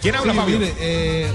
¿Quién habla, Sí, Fabio? mire, eh,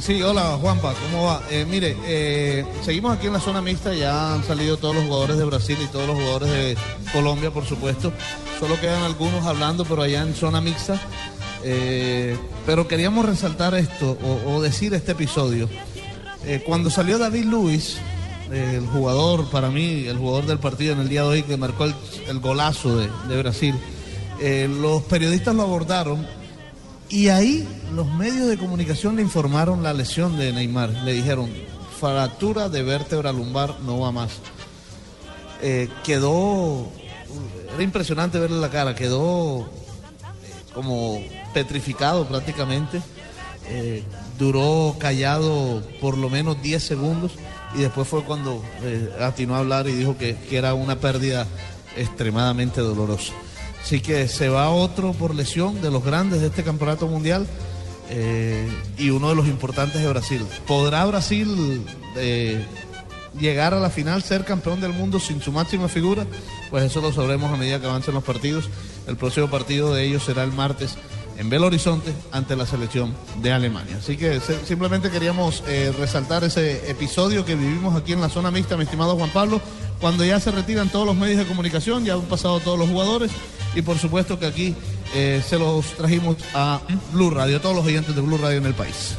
sí, hola Juanpa, ¿cómo va? Eh, mire, eh, seguimos aquí en la zona mixta, ya han salido todos los jugadores de Brasil y todos los jugadores de Colombia, por supuesto. Solo quedan algunos hablando, pero allá en zona mixta. Pero queríamos resaltar esto o, o decir este episodio. Cuando salió David Luis, el jugador, para mí, el jugador del partido en el día de hoy que marcó el, el golazo de, de Brasil, los periodistas lo abordaron y ahí los medios de comunicación le informaron la lesión de Neymar. Le dijeron, fractura de vértebra lumbar, no va más. Eh, quedó, era impresionante verle la cara, quedó eh, como petrificado prácticamente. Eh, duró callado por lo menos 10 segundos y después fue cuando atinó a hablar y dijo que, que era una pérdida extremadamente dolorosa. Así que se va otro por lesión de los grandes de este campeonato mundial eh, y uno de los importantes de Brasil. ¿Podrá Brasil eh, llegar a la final, ser campeón del mundo sin su máxima figura? Pues eso lo sabremos a medida que avancen los partidos. El próximo partido de ellos será el martes en Belo Horizonte ante la selección de Alemania. Así que simplemente queríamos eh, resaltar ese episodio que vivimos aquí en la zona mixta, mi estimado Juan Pablo, cuando ya se retiran todos los medios de comunicación, ya han pasado todos los jugadores y por supuesto que aquí eh, se los trajimos a Blue Radio, todos los oyentes de Blue Radio en el país.